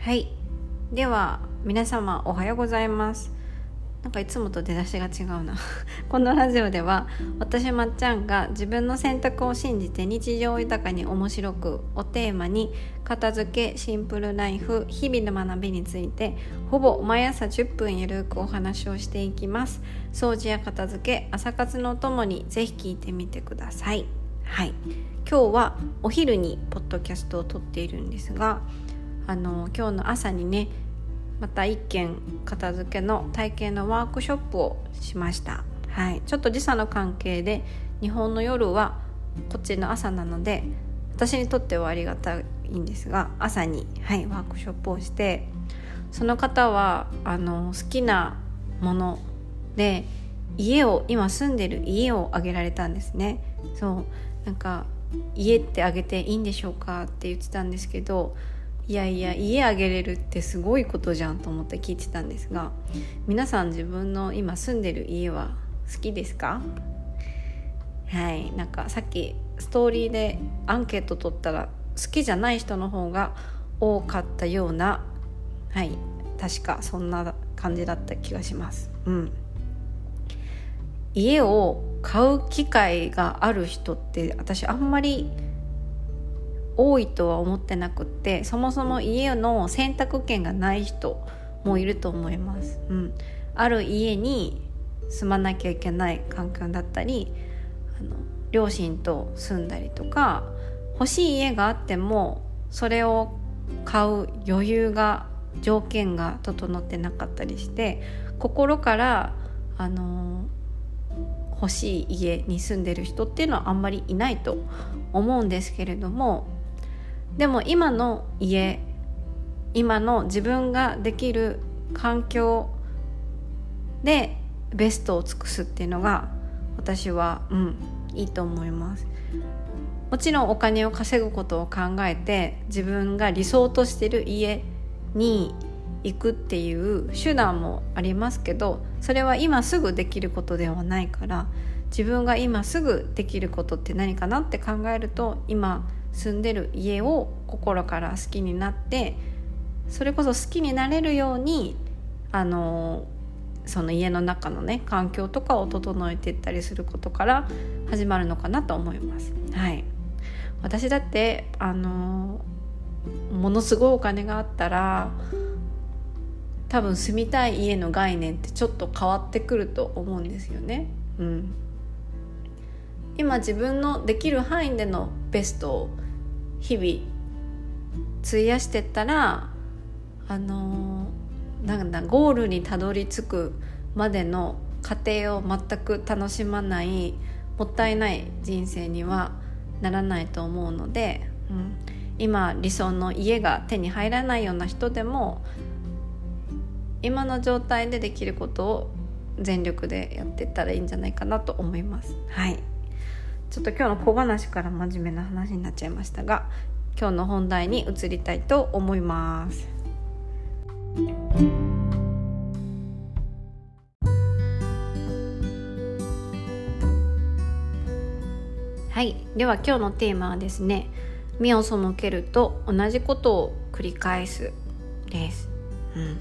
はい。では皆様おはようございます。なんかいつもと出だしが違うな。このラジオでは私まっちゃんが自分の選択を信じて日常豊かに面白くをテーマに片付けシンプルライフ日々の学びについてほぼ毎朝10分ゆるくお話をしていきます。掃除や片付け朝活のお供にぜひ聞いてみてください。はい。今日はお昼にポッドキャストを撮っているんですがあの今日の朝にねまた一件片付けの体験のワークショップをしました、はい、ちょっと時差の関係で日本の夜はこっちの朝なので私にとってはありがたいんですが朝に、はい、ワークショップをしてその方はあの好きなもので家を今住んでる家をあげられたんですね。そう。なんか家ってあげていいんでしょうかって言ってたんですけどいやいや家あげれるってすごいことじゃんと思って聞いてたんですが皆さん自分の今住んでる家は好きですか？はいなんかさっきストーリーでアンケート取ったら好きじゃない人の方が多かったようなはい確かそんな感じだった気がします。うん。家を買う機会がある人って私あんまり多いとは思ってなくってそもそも家の選択権がない人もいると思います。うん、ある家に住まなきゃいけない環境だったりあの両親と住んだりとか欲しい家があってもそれを買う余裕が条件が整ってなかったりして心からあの欲しい家に住んでる人っていうのはあんまりいないと思うんですけれどもでも今の家今の自分ができる環境でベストを尽くすっていうのが私はうんいいと思います。もちろんお金を稼ぐことを考えて自分が理想としてる家に行くっていう手段もありますけどそれは今すぐできることではないから自分が今すぐできることって何かなって考えると今住んでる家を心から好きになってそれこそ好きになれるようにあのその家の中のね環境とかを整えていったりすることから始まるのかなと思います。はい、私だってあのものすごいお金があったら多分住みたい家の概念ってちょっと変わってくると思うんですよね。うん、今自分のできる範囲でのベストを日々費やしてったらあのなんだゴールにたどり着くまでの過程を全く楽しまないもったいない人生にはならないと思うので、うん、今理想の家が手に入らないような人でも今の状態でできることを全力でやっていったらいいんじゃないかなと思います。はいちょっと今日の小話から真面目な話になっちゃいましたが今日の本題に移りたいと思います。はい。では今日のテーマはですね目を背けると同じことを繰り返すです、うん、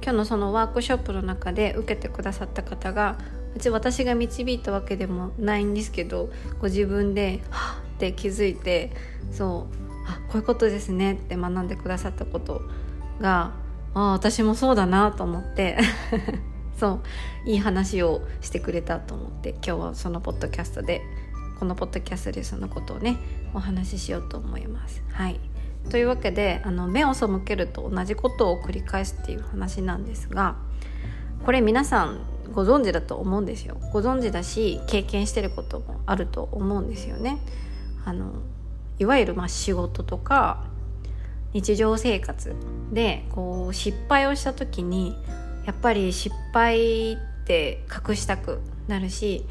今日のそのワークショップの中で受けてくださった方がうち私が導いたわけでもないんですけどご自分ではっって気づいてそうあこういうことですねって学んでくださったことがあ私もそうだなと思って そういい話をしてくれたと思って今日はそのポッドキャストでこのポッドキャストでそのことをねお話ししようと思います。はいというわけであの目を背けると同じことを繰り返すっていう話なんですがこれ皆さんご存知だと思うんですよ。ご存知だし経験してることもあると思うんですよね。あのいわゆるまあ仕事とか日常生活でこう失敗をした時にやっぱり失敗って隠したくなるし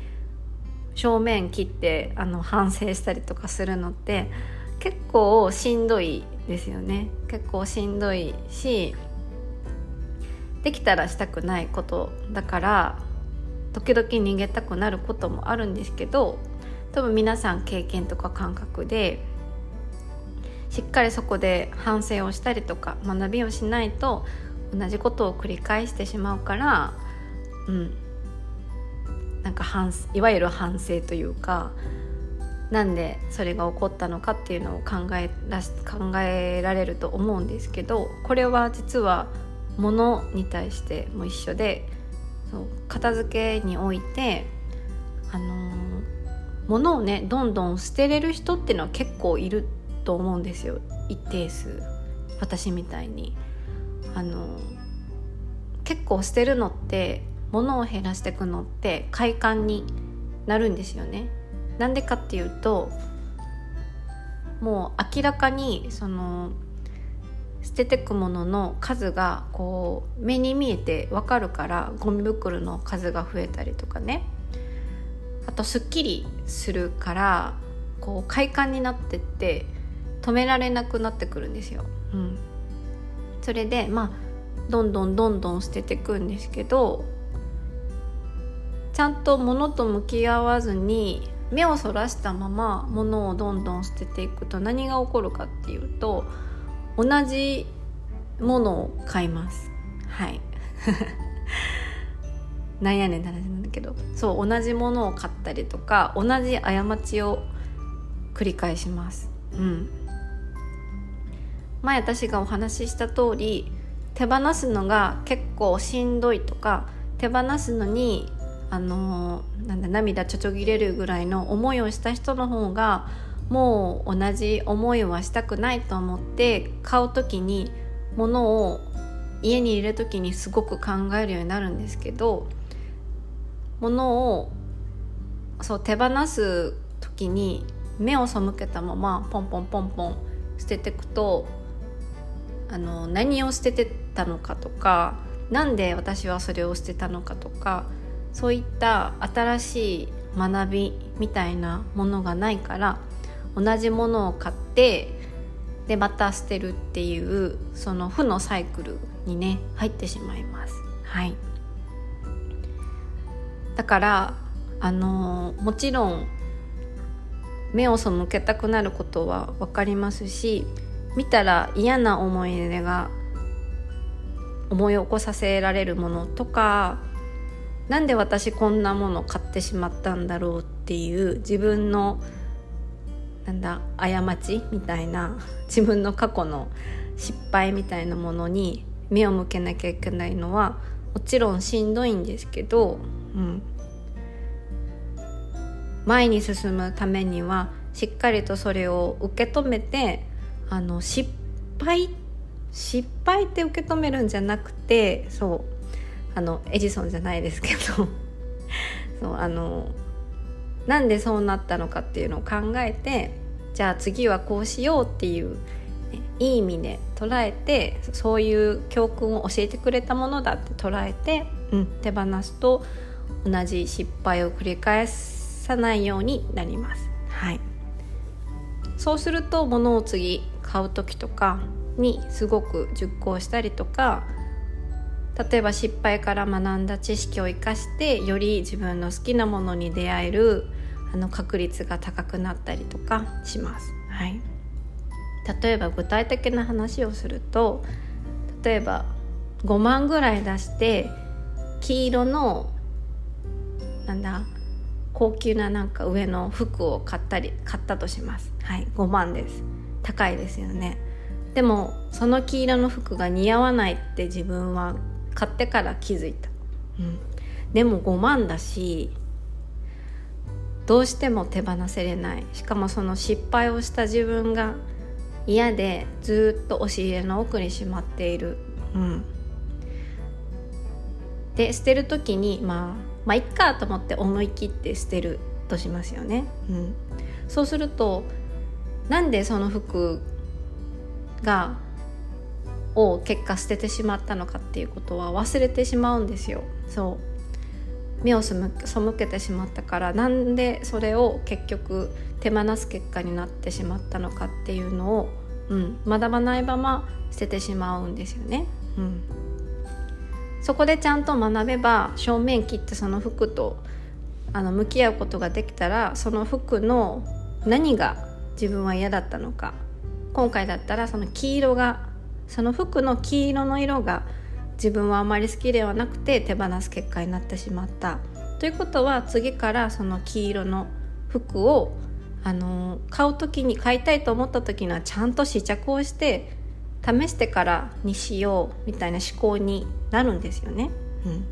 正面切ってあの反省したりとかするのって結構しんどいですよね。結構しんどいしできたらしたくないことだから時々逃げたくなることもあるんですけど多分皆さん経験とか感覚でしっかりそこで反省をしたりとか学びをしないと同じことを繰り返してしまうからうんなんか反いわゆる反省というかなんでそれが起こったのかっていうのを考えら考えられると思うんですけどこれは実は物に対しても一緒でそう片付けにおいてあのー、物をねどんどん捨てれる人っていうのは結構いると思うんですよ一定数私みたいに。あのー、結構捨てるのって物を減らしていくのって快感になるんですよね。なんでかっていうともう明らかにその捨てくものの数がこう目に見えてわかるからゴミ袋の数が増えたりとかねあとすっきりするからこう快感になってって止められなくなってくるんですよ。うん、それでまあどんどんどんどん捨ててくんですけどちゃんと物と向き合わずに目をそらしたまま物をどんどん捨てていくと何が起こるかっていうと同じものを買います。はい。なんやねんって話なんだけど。そう同じものを買ったりとか同じ過ちを繰り返します。うん。前私がお話しした通り手放すのが結構しんどいとか手放すのにあのなんだ涙ちょちょぎれるぐらいの思いをした人の方がもう同じ思いはしたくないと思って買う時に物を家に入れる時にすごく考えるようになるんですけど物をそう手放す時に目を背けたままポンポンポンポン捨ててくとあの何を捨ててたのかとか何で私はそれを捨てたのかとかそういった新しい学びみたいなものがないから同じものを買ってでまた捨てるっていうその負のサイクルにね入ってしまいます。はいだからあのもちろん目を背けたくなることは分かりますし見たら嫌な思い出が思い起こさせられるものとかなんで私こんなもの買ってしまったんだろうっていう自分のなんだ過ちみたいな 自分の過去の失敗みたいなものに目を向けなきゃいけないのはもちろんしんどいんですけど、うん、前に進むためにはしっかりとそれを受け止めてあの失敗失敗って受け止めるんじゃなくてそう。あのエジソンじゃないですけど。そうあのなんでそうなったのかっていうのを考えてじゃあ次はこうしようっていう、ね、いい意味で捉えてそういう教訓を教えてくれたものだって捉えて、うん、手放すと同じ失敗を繰り返さないようになります。はい、そうすると物を次買う時とかにすごく熟考したりとか例えば失敗から学んだ知識を生かしてより自分の好きなものに出会えるあの確率が高くなったりとかします。はい、例えば具体的な話をすると例えば5万ぐらい出して黄色のなんだ高級ななんか上の服を買ったり買ったとします。はい。5万です。高いですよね。でもその黄色の服が似合わないって自分は買ってから気づいた、うん、でも5万だしどうしても手放せれない。しかもその失敗をした自分が嫌でずっと押し入れの奥にしまっている、うん、で捨てる時にまあまあいっかと思って思い切って捨てるとしますよね、うん、そうするとなんでその服がを結果捨ててしまったのかっていうことは忘れてしまうんですよ。そう目を背けてしまったからなんでそれを結局手放す結果になってしまったのかっていうのを、うん、学ばないまま捨ててしまうんですよね。うん、そこでちゃんと学べば正面切ってその服とあの向き合うことができたらその服の何が自分は嫌だったのか今回だったらその黄色がその服の黄色の色が自分はあまり好きではなくて手放す結果になってしまったということは次からその黄色の服をあの買う時に買いたいと思った時にはちゃんと試着をして試してからにしようみたいな思考になるんですよね。うん、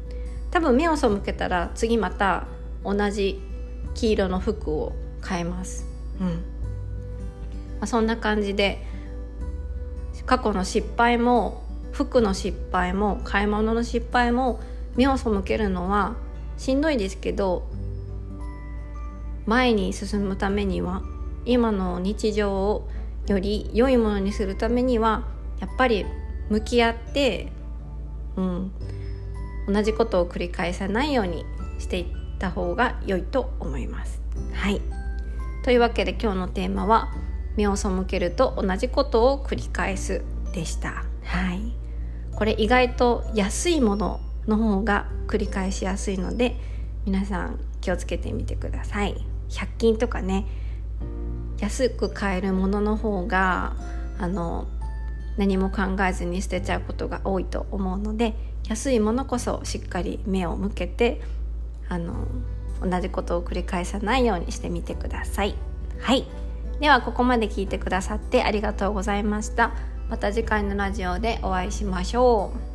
多分目を背けたら次また同じ黄色の服を買えます。うんまあ、そんな感じで過去の失敗も服の失敗も買い物の失敗も目を背けるのはしんどいですけど前に進むためには今の日常をより良いものにするためにはやっぱり向き合って、うん、同じことを繰り返さないようにしていった方が良いと思います。はいというわけで今日のテーマは「目を背けると同じことを繰り返す」でした。はいこれ意外と安いものの方が繰り返しやすいので皆さん気をつけてみてください100均とかね安く買えるものの方があの何も考えずに捨てちゃうことが多いと思うので安いものこそしっかり目を向けてあの同じことを繰り返さないようにしてみてください。はいではここまで聞いてくださってありがとうございました。また次回のラジオでお会いしましょう。